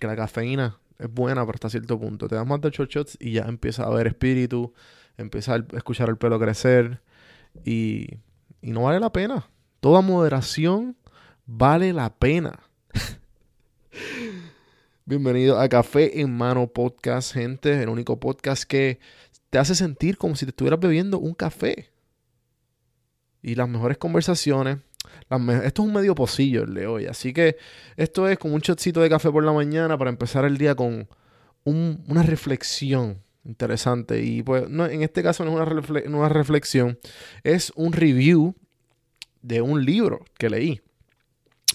que la cafeína es buena pero hasta cierto punto. Te das más de 8 shots y ya empieza a ver espíritu, empieza a escuchar el pelo crecer y, y no vale la pena. Toda moderación vale la pena. Bienvenido a Café en Mano Podcast, gente. El único podcast que te hace sentir como si te estuvieras bebiendo un café. Y las mejores conversaciones. Esto es un medio pocillo el de hoy. Así que esto es como un shotcito de café por la mañana para empezar el día con una reflexión interesante. Y pues en este caso no es una, una reflexión, es un review de un libro que leí.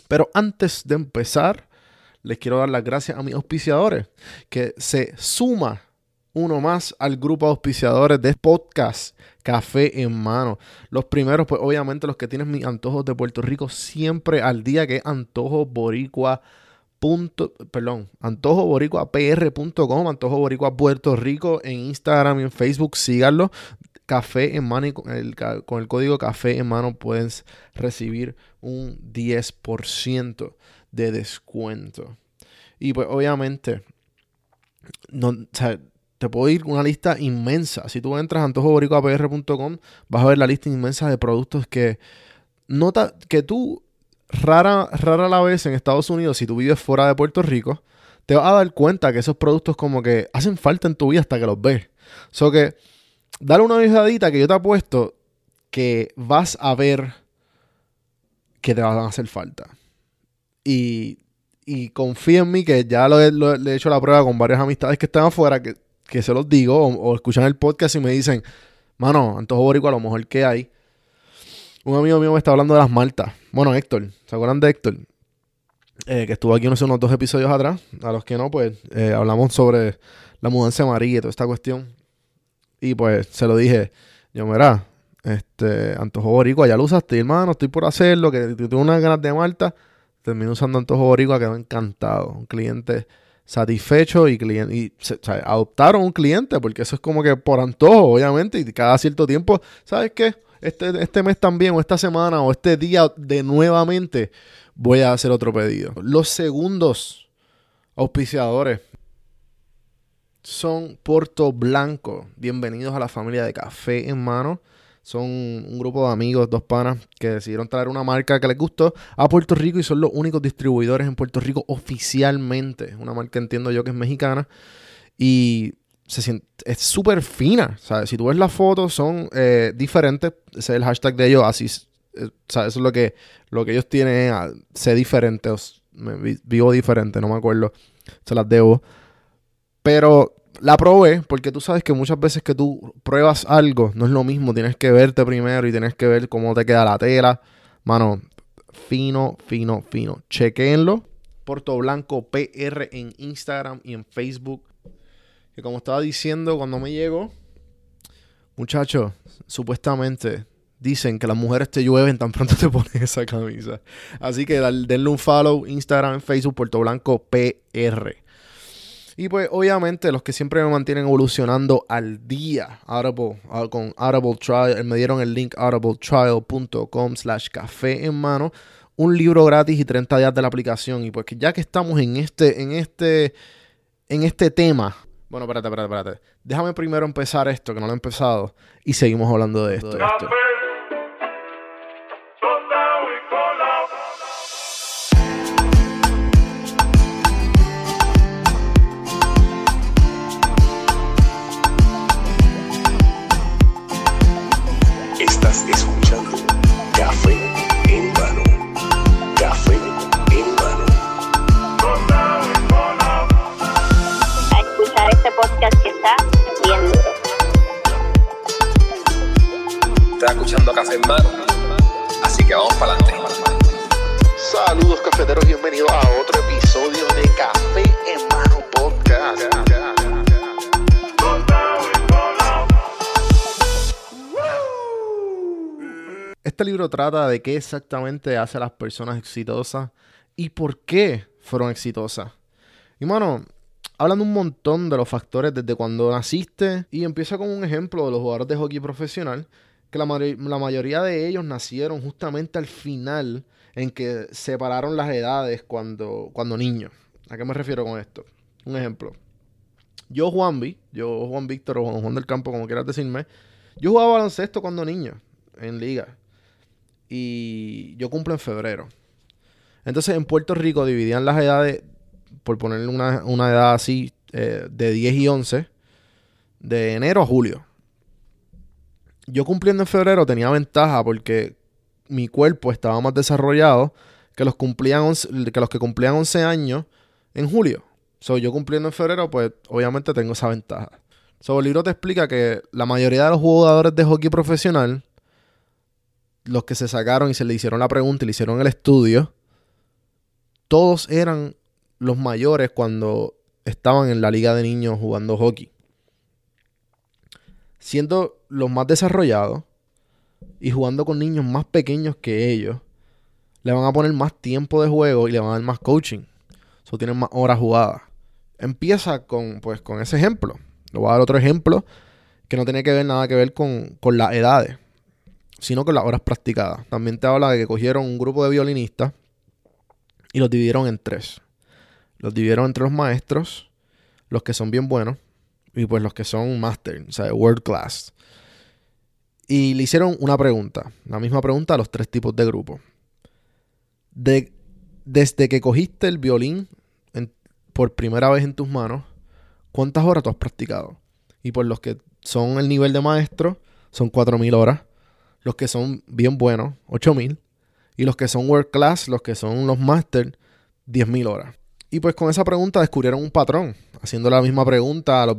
Pero antes de empezar, les quiero dar las gracias a mis auspiciadores, que se suma uno más al grupo de auspiciadores de podcast Café en Mano. Los primeros, pues obviamente los que tienen mis antojos de Puerto Rico siempre al día, que es antojo boricua. perdón, antojoboricuapr.com, antojo boricua Puerto Rico en Instagram y en Facebook, síganlo. Café en mano y con el, con el código Café en mano puedes recibir un 10% de descuento. Y pues obviamente, no, te puedo ir una lista inmensa. Si tú entras a antojoboricoapr.com, vas a ver la lista inmensa de productos que nota que tú rara, rara la vez en Estados Unidos, si tú vives fuera de Puerto Rico, te vas a dar cuenta que esos productos como que hacen falta en tu vida hasta que los ves. So que dale una visadita que yo te apuesto que vas a ver que te van a hacer falta. Y, y confía en mí que ya lo he, hecho la prueba con varias amistades que están afuera, que, se los digo, o, escuchan el podcast y me dicen, mano, Antojo Borico a lo mejor que hay. Un amigo mío me está hablando de las maltas. Bueno, Héctor, ¿se acuerdan de Héctor? Eh, que estuvo aquí unos, unos dos episodios atrás. A los que no, pues eh, hablamos sobre la mudanza María y toda esta cuestión. Y pues se lo dije, yo, mira, este, Antojo Boricua, ya lo usaste, hermano, estoy por hacerlo, que tengo unas ganas de Malta. Terminé usando Antojo Boricua, quedó encantado. Un cliente satisfecho y, y adoptaron un cliente, porque eso es como que por antojo, obviamente, y cada cierto tiempo, ¿sabes qué? Este, este mes también, o esta semana, o este día de nuevamente, voy a hacer otro pedido. Los segundos auspiciadores son Puerto Blanco. Bienvenidos a la familia de Café en Mano. Son un grupo de amigos, dos panas, que decidieron traer una marca que les gustó a Puerto Rico y son los únicos distribuidores en Puerto Rico oficialmente. Una marca entiendo yo que es mexicana. Y se siente, es súper fina. ¿sabes? Si tú ves las fotos, son eh, diferentes. Ese es el hashtag de ellos. Así, eh, Eso es lo que, lo que ellos tienen. Ah, sé diferente. vivo diferente, no me acuerdo. Se las debo. Pero la probé porque tú sabes que muchas veces que tú pruebas algo no es lo mismo. Tienes que verte primero y tienes que ver cómo te queda la tela. Mano, fino, fino, fino. Chequenlo. Puerto Blanco PR en Instagram y en Facebook. Que como estaba diciendo cuando me llegó, muchachos, supuestamente dicen que las mujeres te llueven tan pronto te pones esa camisa. Así que denle un follow, Instagram, Facebook, Puerto Blanco PR. Y pues obviamente los que siempre me mantienen evolucionando al día, Audible, ah, con Audible Trial, me dieron el link audibletrial.com slash café en mano, un libro gratis y 30 días de la aplicación. Y pues que ya que estamos en este, en este, en este tema, bueno, espérate, espérate, espérate. Déjame primero empezar esto, que no lo he empezado, y seguimos hablando de esto. De esto. Escuchando Café en Mano. Así que vamos para adelante. Saludos cafeteros, bienvenidos a otro episodio de Café en Mano Podcast. Este libro trata de qué exactamente hace a las personas exitosas y por qué fueron exitosas. Y mano, hablan un montón de los factores desde cuando naciste y empieza con un ejemplo de los jugadores de hockey profesional que la, mayoría de ellos nacieron justamente al final en que separaron las edades cuando, cuando niños. ¿A qué me refiero con esto? Un ejemplo. Yo, Juanvi, yo, Juan Víctor o Juan del Campo, como quieras decirme, yo jugaba baloncesto cuando niño, en liga. Y yo cumplo en febrero. Entonces en Puerto Rico dividían las edades, por ponerle una, una edad así, eh, de 10 y 11, de enero a julio. Yo cumpliendo en febrero tenía ventaja porque mi cuerpo estaba más desarrollado que los, cumplían que, los que cumplían 11 años en julio. So, yo cumpliendo en febrero, pues obviamente tengo esa ventaja. So, el libro te explica que la mayoría de los jugadores de hockey profesional, los que se sacaron y se le hicieron la pregunta y le hicieron el estudio, todos eran los mayores cuando estaban en la liga de niños jugando hockey. Siendo los más desarrollados y jugando con niños más pequeños que ellos, le van a poner más tiempo de juego y le van a dar más coaching. So tienen más horas jugadas. Empieza con, pues, con ese ejemplo. Le voy a dar otro ejemplo que no tiene que ver nada que ver con, con las edades, sino con las horas practicadas. También te habla de que cogieron un grupo de violinistas y los dividieron en tres. Los dividieron entre los maestros, los que son bien buenos, y pues los que son master, o sea, world class. Y le hicieron una pregunta, la misma pregunta a los tres tipos de grupos. De, desde que cogiste el violín por primera vez en tus manos, ¿cuántas horas tú has practicado? Y por los que son el nivel de maestro, son 4.000 horas. Los que son bien buenos, 8.000. Y los que son world class, los que son los master, 10.000 horas. Y pues con esa pregunta descubrieron un patrón, haciendo la misma pregunta a los,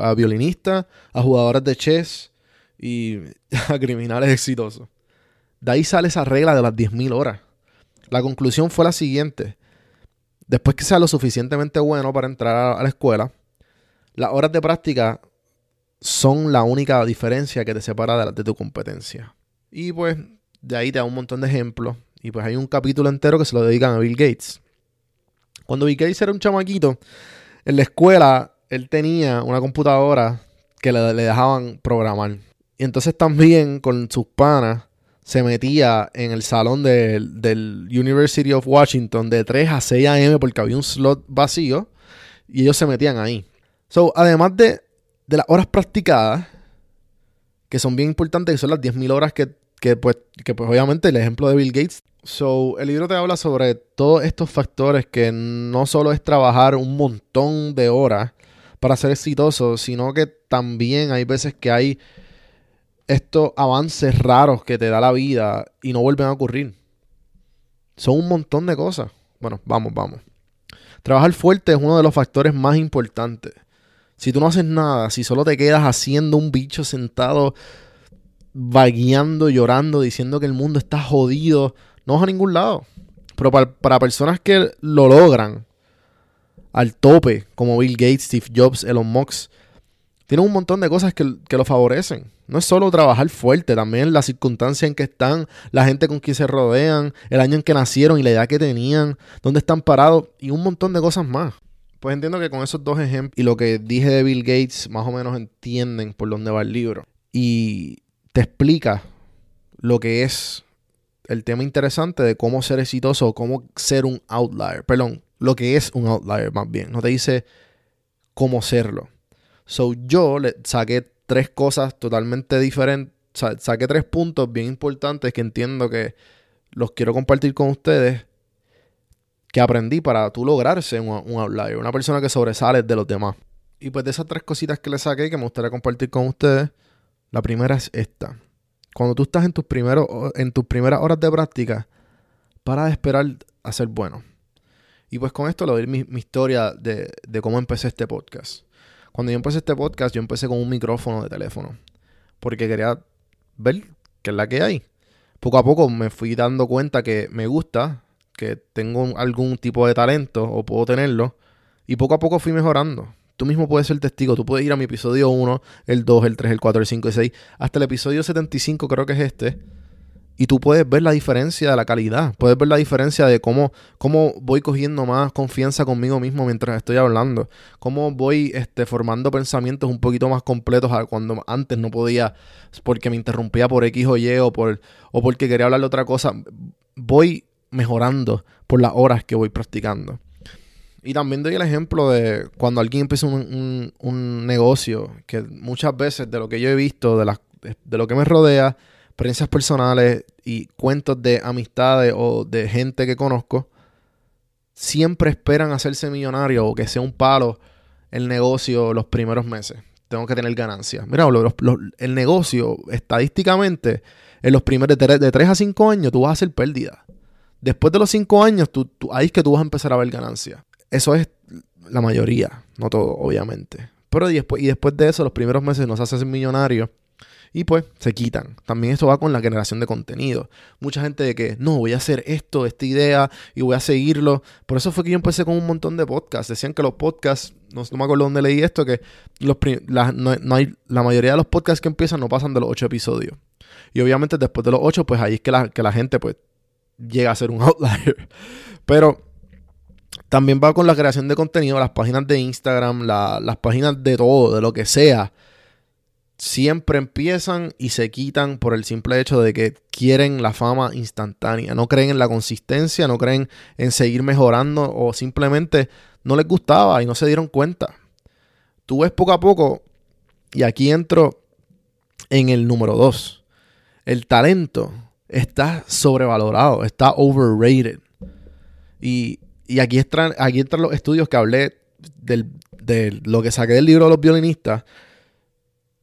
a violinistas, a jugadores de chess y a criminales exitosos. De ahí sale esa regla de las 10.000 horas. La conclusión fue la siguiente. Después que sea lo suficientemente bueno para entrar a la escuela, las horas de práctica son la única diferencia que te separa de, de tu competencia. Y pues de ahí te da un montón de ejemplos. Y pues hay un capítulo entero que se lo dedican a Bill Gates. Cuando Bill Gates era un chamaquito, en la escuela él tenía una computadora que le, dejaban programar. Y entonces también con sus panas se metía en el salón del University of Washington de 3 a 6 a.m. porque había un slot vacío y ellos se metían ahí. So, además de, de las horas practicadas, que son bien importantes, que son las 10.000 horas que, que, pues, que pues obviamente el ejemplo de Bill Gates So, el libro te habla sobre todos estos factores que no solo es trabajar un montón de horas para ser exitoso, sino que también hay veces que hay estos avances raros que te da la vida y no vuelven a ocurrir. Son un montón de cosas. Bueno, vamos, vamos. Trabajar fuerte es uno de los factores más importantes. Si tú no haces nada, si solo te quedas haciendo un bicho sentado, vagueando, llorando, diciendo que el mundo está jodido, no vas a ningún lado. Pero para, personas que lo logran al tope, como Bill Gates, Steve Jobs, Elon Musk, tienen un montón de cosas que, lo favorecen. No es solo trabajar fuerte, también la circunstancia en que están, la gente con quien se rodean, el año en que nacieron y la edad que tenían, dónde están parados y un montón de cosas más. Pues entiendo que con esos dos ejemplos y lo que dije de Bill Gates, más o menos entienden por dónde va el libro. Y te explica lo que es el tema interesante de cómo ser exitoso o cómo ser un outlier. Perdón, lo que es un outlier más bien. No te dice cómo serlo. So yo le saqué tres cosas totalmente diferentes. saqué tres puntos bien importantes que entiendo que los quiero compartir con ustedes. Que aprendí para tú lograr ser un, un outlier. Una persona que sobresale de los demás. Y pues de esas tres cositas que le saqué que me gustaría compartir con ustedes. La primera es esta cuando tú estás en tus, primeros, en tus primeras horas de práctica, para de esperar a ser bueno. Y pues con esto le doy mi, mi historia de, de, cómo empecé este podcast. Cuando yo empecé este podcast, yo empecé con un micrófono de teléfono. Porque quería ver qué es la que hay. Poco a poco me fui dando cuenta que me gusta, que tengo algún tipo de talento o puedo tenerlo. Y poco a poco fui mejorando. Tú mismo puedes ser testigo. Tú puedes ir a mi episodio 1, el 2, el 3, el 4, el 5, el 6, hasta el episodio 75, creo que es este. Y tú puedes ver la diferencia de la calidad. Puedes ver la diferencia de cómo, cómo voy cogiendo más confianza conmigo mismo mientras estoy hablando. Cómo voy este, formando pensamientos un poquito más completos a cuando antes no podía porque me interrumpía por X o Y o, por, o porque quería hablar de otra cosa. Voy mejorando por las horas que voy practicando. Y también doy el ejemplo de cuando alguien empieza un, un- negocio, que muchas veces de lo que yo he visto, de, las, de lo que me rodea, experiencias personales y cuentos de amistades o de gente que conozco, siempre esperan hacerse millonario o que sea un palo el negocio los primeros meses. Tengo que tener ganancias. Mira, los- los- el negocio, estadísticamente, en los primeros de 3, a 5 años, tú vas a hacer pérdida. Después de los 5 años, tú, tú- ahí es que tú vas a empezar a ver ganancias. Eso es la mayoría, no todo, obviamente. Pero y después, y después de eso, los primeros meses no se hacen millonarios y pues se quitan. También esto va con la generación de contenido. Mucha gente de que, no, voy a hacer esto, esta idea y voy a seguirlo. Por eso fue que yo empecé con un montón de podcasts. Decían que los podcasts, no, me acuerdo dónde leí esto, que los, la, no- no hay, la mayoría de los podcasts que empiezan no pasan de los ocho episodios. Y obviamente después de los ocho, pues ahí es que la, que la gente pues llega a ser un outlier. Pero también va con la creación de contenido, las páginas de Instagram, la- las páginas de todo, de lo que sea. Siempre empiezan y se quitan por el simple hecho de que quieren la fama instantánea. No creen en la consistencia, no creen en seguir mejorando o simplemente no les gustaba y no se dieron cuenta. Tú ves poco a poco, y aquí entro en el número dos. El talento está sobrevalorado, está overrated. Y, y aquí, entran, aquí entran los estudios que hablé del, de lo que saqué del libro de los violinistas.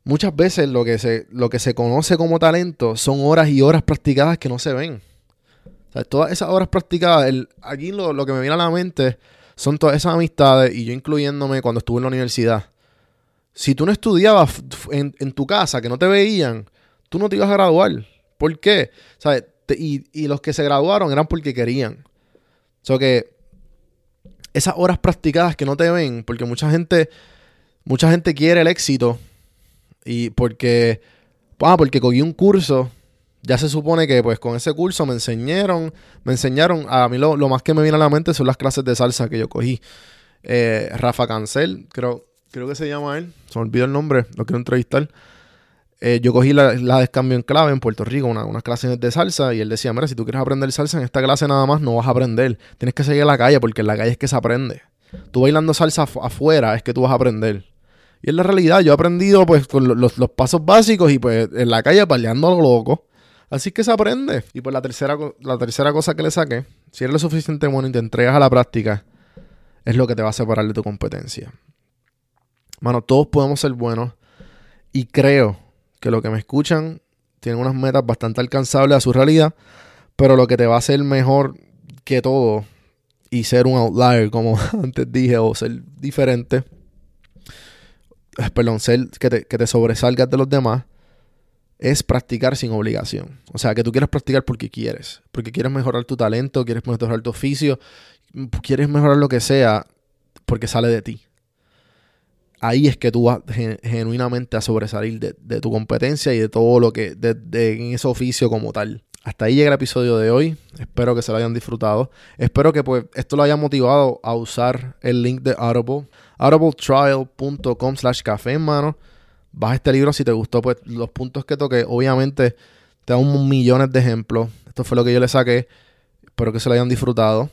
Muchas veces lo que, se, lo que se conoce como talento son horas y horas practicadas que no se ven. Todas esas horas practicadas, el, aquí lo, lo que me viene a la mente son todas esas amistades y yo incluyéndome cuando estuve en la universidad. Si tú no estudiabas en, en tu casa, que no te veían, tú no te ibas a graduar. ¿Por qué? ¿Sabes? Y, los que se graduaron eran porque querían. O sea que esas horas practicadas que no te ven, porque mucha gente, mucha gente quiere el éxito y porque, ah, porque cogí un curso, ya se supone que pues con ese curso me enseñaron, me enseñaron, a mí lo, lo más que me viene a la mente son las clases de salsa que yo cogí. Eh, Rafa Cancel, creo, creo que se llama él, se me olvidó el nombre, lo quiero entrevistar. Eh, yo cogí la, la de cambio en clave en Puerto Rico, una- unas clases de salsa, y él decía, mira, si tú quieres aprender salsa en esta clase nada más, no vas a aprender. Tienes que seguir a la calle, porque en la calle es que se aprende. Tú bailando salsa afu- afuera es que tú vas a aprender. Y es la realidad, yo he aprendido pues con lo- los, los pasos básicos y pues en la calle peleando a lo loco. Así que se aprende. Y pues la tercera, la tercera cosa que le saqué, si eres lo suficiente bueno y te entregas a la práctica, es lo que te va a separar de tu competencia. Mano, todos podemos ser buenos y creo que los que me escuchan tienen unas metas bastante alcanzables a su realidad, pero lo que te va a hacer mejor que todo y ser un outlier, como antes dije, o ser diferente, perdón, ser que te, que te sobresalgas de los demás, es practicar sin obligación. O sea, que tú quieres practicar porque quieres, porque quieres mejorar tu talento, quieres mejorar tu oficio, quieres mejorar lo que sea, porque sale de ti. Ahí es que tú vas gen- genuinamente a sobresalir de, tu competencia y de todo lo que, de- en ese oficio como tal. Hasta ahí llega el episodio de hoy. Espero que se lo hayan disfrutado. Espero que pues esto lo haya motivado a usar el link de Audible. audibletrial.com slash café, hermano. Baja este libro si te gustó pues los puntos que toqué. Obviamente te da un millones de ejemplos. Esto fue lo que yo le saqué. Espero que se lo hayan disfrutado.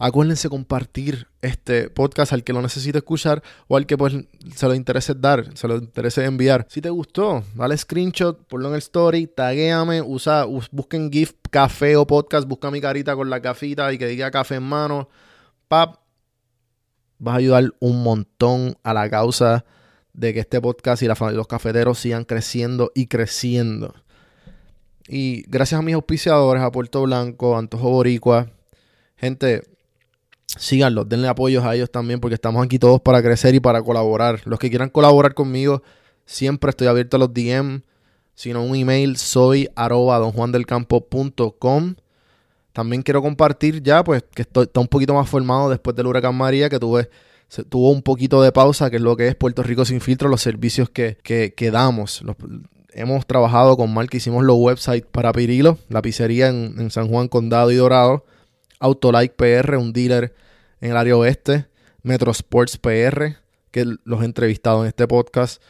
Acuérdense compartir este podcast al que lo necesite escuchar o al que pues se lo interese dar, se lo interese enviar. Si te gustó, dale screenshot, ponlo en el story, taguéame, usa, us- busquen GIF café o podcast, busca mi carita con la cafita y que diga café en mano. Pap, vas a ayudar un montón a la causa de que este podcast y los cafeteros sigan creciendo y creciendo. Y gracias a mis auspiciadores, a Puerto Blanco, Antojo Boricua, gente, síganlos, denle apoyos a ellos también porque estamos aquí todos para crecer y para colaborar. Los que quieran colaborar conmigo, siempre estoy abierto a los DM, sino un email soy arroba donjuandelcampo.com. También quiero compartir ya, pues, que estoy, está un poquito más formado después del huracán María, que tuve, se- tuvo un poquito de pausa, que es lo que es Puerto Rico sin filtro, los servicios que, que, damos. Hemos trabajado con Mark, hicimos los websites para Pirilo, la pizzería en San Juan, Condado y Dorado. Autolike PR, un dealer en el área oeste. Metro Sports PR, que los he entrevistado en este podcast.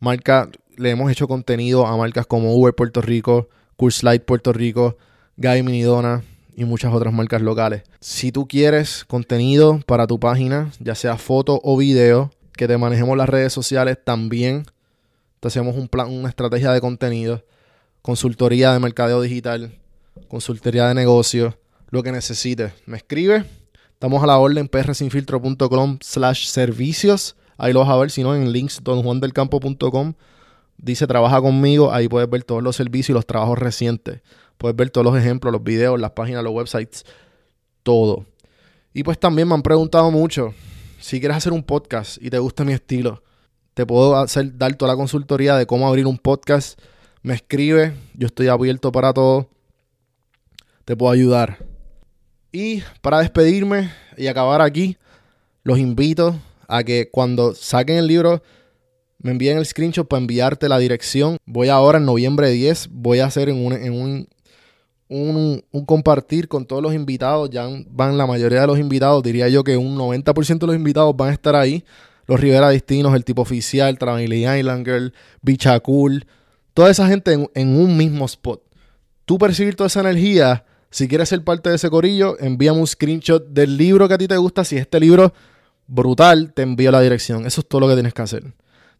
Marca, le hemos hecho contenido a marcas como Uber Puerto Rico, Curse Light Puerto Rico, Guy Minidona y muchas otras marcas locales. Si tú quieres contenido para tu página, ya sea foto o video, que te manejemos las redes sociales también, te hacemos un plan, una estrategia de contenido, consultoría de mercadeo digital, consultoría de negocios, lo que necesites. Me escribe. Estamos a la orden prsinfiltro.com slash servicios. Ahí lo vas a ver, si no, en links donjuandelcampo.com. Dice trabaja conmigo. Ahí puedes ver todos los servicios y los trabajos recientes. Puedes ver todos los ejemplos, los videos, las páginas, los websites, todo. Y pues también me han preguntado mucho, si quieres hacer un podcast y te gusta mi estilo, te puedo hacer, dar toda la consultoría de cómo abrir un podcast. Me escribe, yo estoy abierto para todo. Te puedo ayudar. Y para despedirme y acabar aquí, los invito a que cuando saquen el libro me envíen el screenshot para enviarte la dirección. Voy ahora en noviembre 10, voy a hacer en un, en un un, compartir con todos los invitados. Ya van la mayoría de los invitados, diría yo que un 90% de los invitados van a estar ahí. Los Rivera Distinos, el tipo oficial, Travelly Island Girl, Bicha Cool, toda esa gente en, un mismo spot. Tú percibir toda esa energía, si quieres ser parte de ese corillo, envíame un screenshot del libro que a ti te gusta. Si este libro brutal, te envío la dirección. Eso es todo lo que tienes que hacer.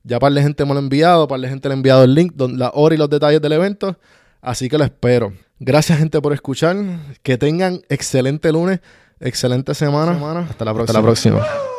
Ya para la gente me lo ha enviado, para la gente le ha enviado el link, la hora y los detalles del evento. Así que lo espero. Gracias, gente, por escuchar. Que tengan excelente lunes, excelente semana. Hasta la próxima. Hasta la próxima.